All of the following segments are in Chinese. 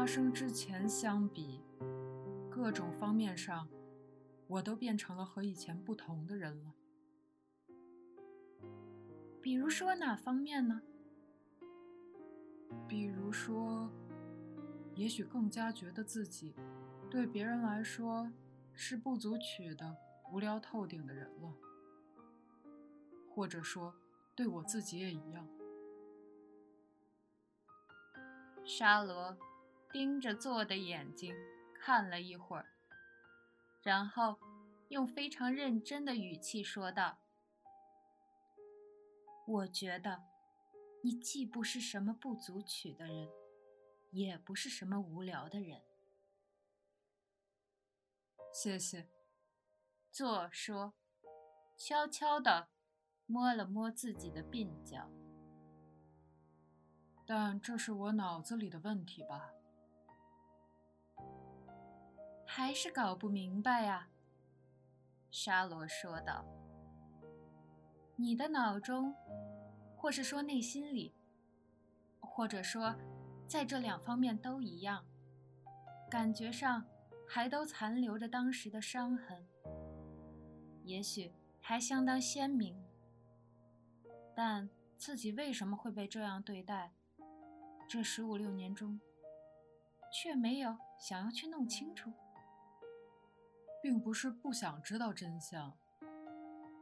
发生之前相比，各种方面上，我都变成了和以前不同的人了。比如说哪方面呢？比如说，也许更加觉得自己对别人来说是不足取的、无聊透顶的人了，或者说，对我自己也一样。沙罗盯着做的眼睛看了一会儿，然后用非常认真的语气说道：“我觉得你既不是什么不足取的人，也不是什么无聊的人。”谢谢。做说，悄悄地摸了摸自己的鬓角。但这是我脑子里的问题吧？还是搞不明白呀？沙罗说道。你的脑中，或是说内心里，或者说，在这两方面都一样，感觉上还都残留着当时的伤痕，也许还相当鲜明。但自己为什么会被这样对待？这十五六年中，却没有想要去弄清楚，并不是不想知道真相，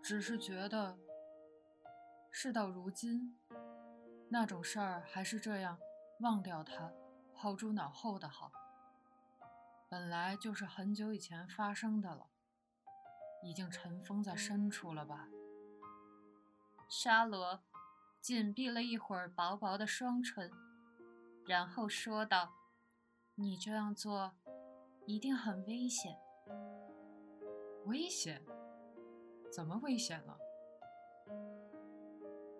只是觉得事到如今，那种事儿还是这样忘掉它，抛诸脑后的好。本来就是很久以前发生的了，已经尘封在深处了吧？沙罗紧闭了一会儿薄薄的双唇。然后说道：“你这样做，一定很危险。危险？怎么危险了？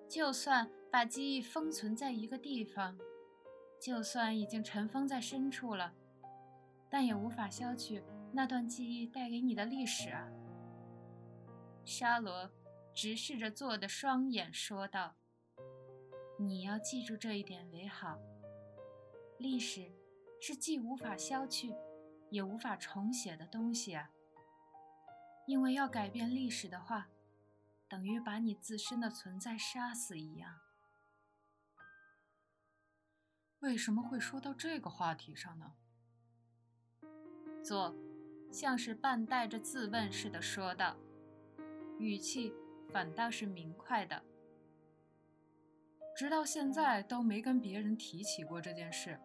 就算把记忆封存在一个地方，就算已经尘封在深处了，但也无法消去那段记忆带给你的历史啊。”沙罗直视着做的双眼说道：“你要记住这一点为好。”历史是既无法消去，也无法重写的东西啊！因为要改变历史的话，等于把你自身的存在杀死一样。为什么会说到这个话题上呢？做，像是半带着自问似的说道，语气反倒是明快的。直到现在都没跟别人提起过这件事。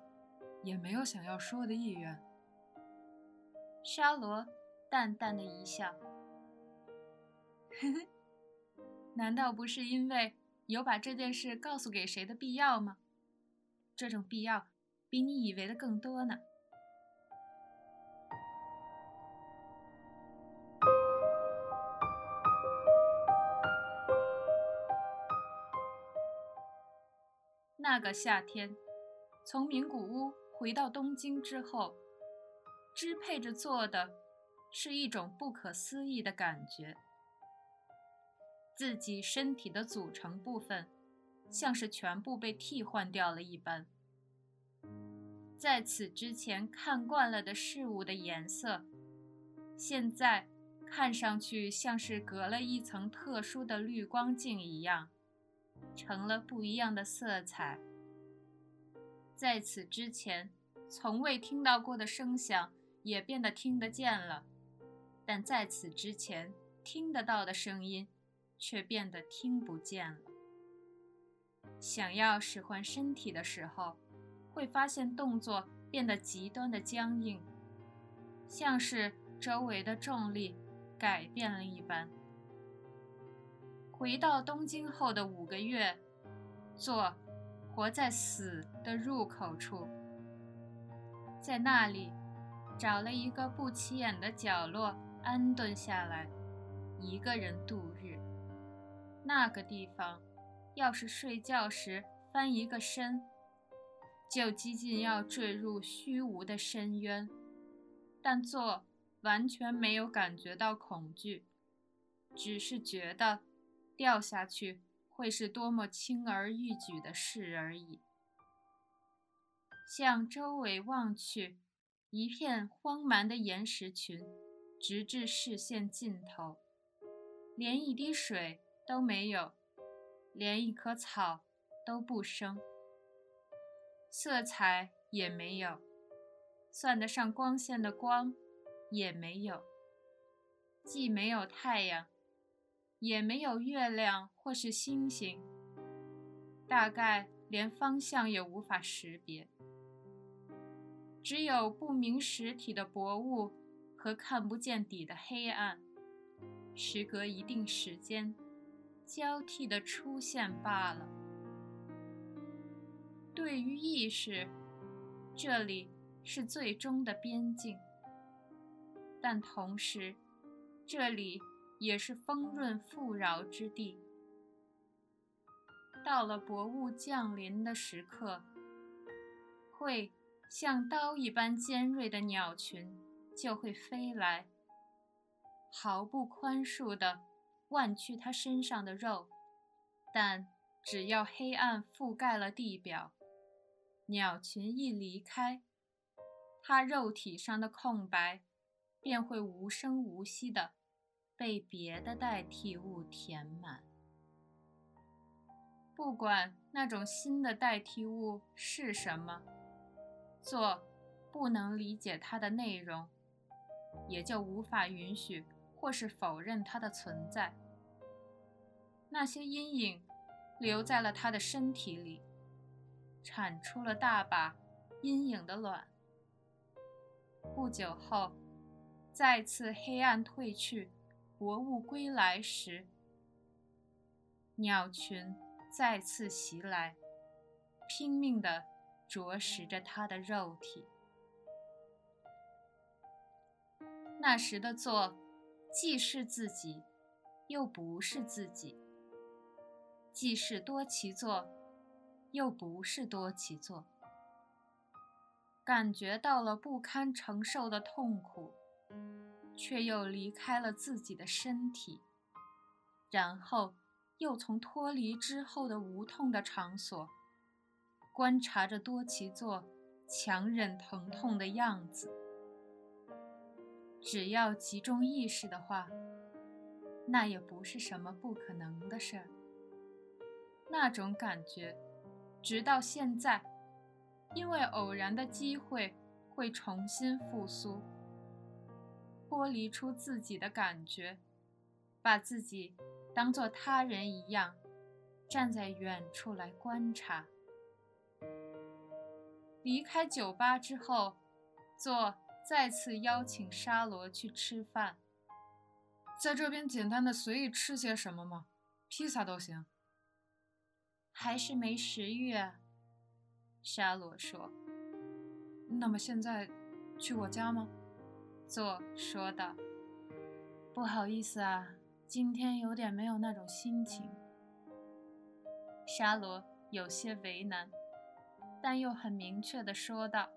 也没有想要说的意愿。沙罗淡淡的一笑，呵呵，难道不是因为有把这件事告诉给谁的必要吗？这种必要比你以为的更多呢。那个夏天，从名古屋。回到东京之后，支配着做的是一种不可思议的感觉。自己身体的组成部分，像是全部被替换掉了一般。在此之前看惯了的事物的颜色，现在看上去像是隔了一层特殊的滤光镜一样，成了不一样的色彩。在此之前，从未听到过的声响也变得听得见了；但在此之前听得到的声音，却变得听不见了。想要使唤身体的时候，会发现动作变得极端的僵硬，像是周围的重力改变了一般。回到东京后的五个月，做。活在死的入口处，在那里找了一个不起眼的角落安顿下来，一个人度日。那个地方，要是睡觉时翻一个身，就几近要坠入虚无的深渊。但做完全没有感觉到恐惧，只是觉得掉下去。会是多么轻而易举的事而已。向周围望去，一片荒蛮的岩石群，直至视线尽头，连一滴水都没有，连一棵草都不生，色彩也没有，算得上光线的光也没有，既没有太阳，也没有月亮或是星星，大概连方向也无法识别。只有不明实体的薄雾和看不见底的黑暗，时隔一定时间，交替的出现罢了。对于意识，这里是最终的边境，但同时，这里也是丰润富饶之地。到了薄雾降临的时刻，会。像刀一般尖锐的鸟群就会飞来，毫不宽恕地剜去它身上的肉。但只要黑暗覆盖了地表，鸟群一离开，它肉体上的空白便会无声无息地被别的代替物填满。不管那种新的代替物是什么。做不能理解它的内容，也就无法允许或是否认它的存在。那些阴影留在了他的身体里，产出了大把阴影的卵。不久后，再次黑暗褪去，薄雾归来时，鸟群再次袭来，拼命地。啄食着他的肉体。那时的做，既是自己，又不是自己；既是多奇作，又不是多奇作。感觉到了不堪承受的痛苦，却又离开了自己的身体，然后又从脱离之后的无痛的场所。观察着多奇座强忍疼痛的样子，只要集中意识的话，那也不是什么不可能的事儿。那种感觉，直到现在，因为偶然的机会会重新复苏，剥离出自己的感觉，把自己当做他人一样，站在远处来观察。离开酒吧之后，做再次邀请沙罗去吃饭。在这边简单的随意吃些什么吗？披萨都行。还是没食欲啊？沙罗说。那么现在去我家吗？做说道。不好意思啊，今天有点没有那种心情。沙罗有些为难。但又很明确地说道：“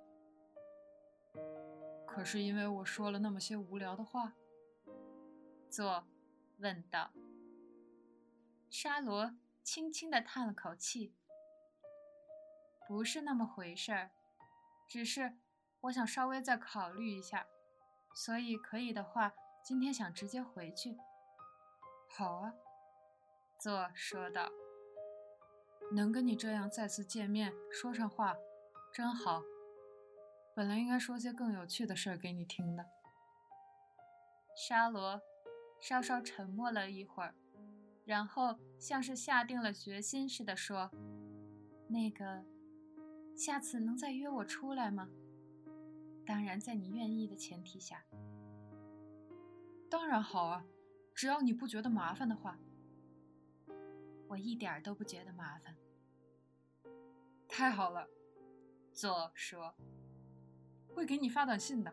可是因为我说了那么些无聊的话。”做问道。沙罗轻轻地叹了口气：“不是那么回事儿，只是我想稍微再考虑一下，所以可以的话，今天想直接回去。”“好啊。”做说道。能跟你这样再次见面说上话，真好。本来应该说些更有趣的事儿给你听的。沙罗稍稍沉默了一会儿，然后像是下定了决心似的说：“那个，下次能再约我出来吗？当然，在你愿意的前提下。当然好啊，只要你不觉得麻烦的话。”我一点都不觉得麻烦。太好了，左说：“会给你发短信的。”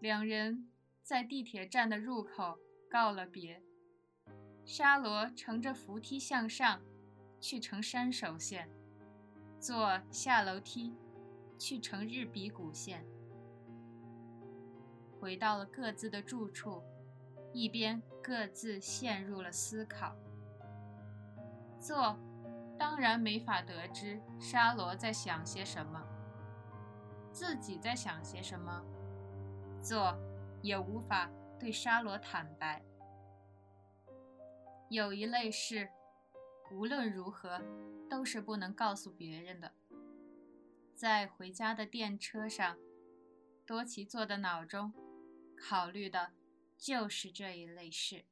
两人在地铁站的入口告了别。沙罗乘着扶梯向上，去乘山手线；坐下楼梯，去乘日比谷线。回到了各自的住处，一边各自陷入了思考。做，当然没法得知沙罗在想些什么，自己在想些什么，做也无法对沙罗坦白。有一类事，无论如何都是不能告诉别人的。在回家的电车上，多奇做的脑中考虑的就是这一类事。